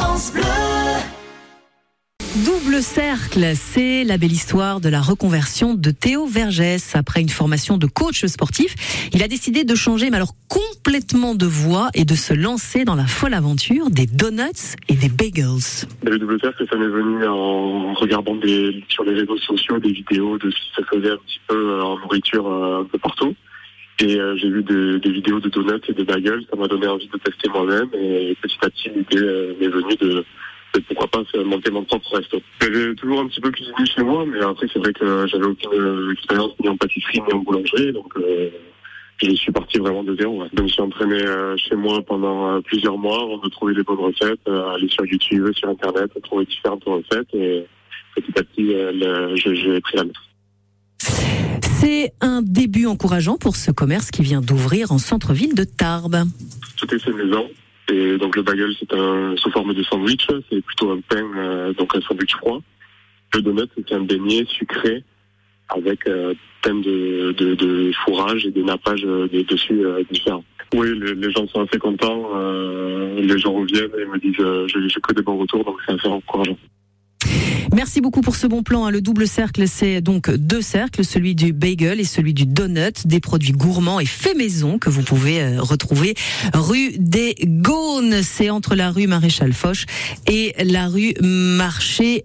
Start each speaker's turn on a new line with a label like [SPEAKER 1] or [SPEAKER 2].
[SPEAKER 1] France Bleu.
[SPEAKER 2] Double cercle, c'est la belle histoire de la reconversion de Théo Vergès. Après une formation de coach sportif, il a décidé de changer, mais alors complètement de voie et de se lancer dans la folle aventure des donuts et des bagels.
[SPEAKER 3] Le double cercle, ça m'est venu en regardant des, sur les réseaux sociaux des vidéos de ce qui se faisait un petit peu euh, en nourriture euh, un peu partout. Et euh, j'ai vu des, des vidéos de donuts et de bagels, ça m'a donné envie de tester moi-même et petit à petit l'idée euh, m'est venue de pourquoi pas monter mon propre resto. J'avais toujours un petit peu cuisiné chez moi, mais après c'est vrai que j'avais aucune euh, expérience ni en pâtisserie ni en boulangerie, donc euh, je suis parti vraiment de zéro. je me suis entraîné chez moi pendant plusieurs mois avant de trouver les bonnes recettes, euh, aller sur YouTube, sur Internet, trouver différentes recettes et petit à petit j'ai pris la main.
[SPEAKER 2] C'est un début encourageant pour ce commerce qui vient d'ouvrir en centre-ville de Tarbes.
[SPEAKER 3] Tout est fait maison. Et donc le bagel c'est sous forme de sandwich, c'est plutôt un pain, euh, donc un sandwich froid. Le donut c'est un beignet sucré avec euh, plein de, de, de fourrage et des nappages euh, des- dessus différents. Oui, les, gens sont assez contents, les gens reviennent et me disent j'ai j'ai que des bons retours, donc c'est assez encourageant.
[SPEAKER 2] Merci beaucoup pour ce bon plan. hein. Le double cercle, c'est donc deux cercles, celui du bagel et celui du donut, des produits gourmands et faits maison que vous pouvez euh, retrouver rue des Gaunes. C'est entre la rue Maréchal Foch et la rue Marché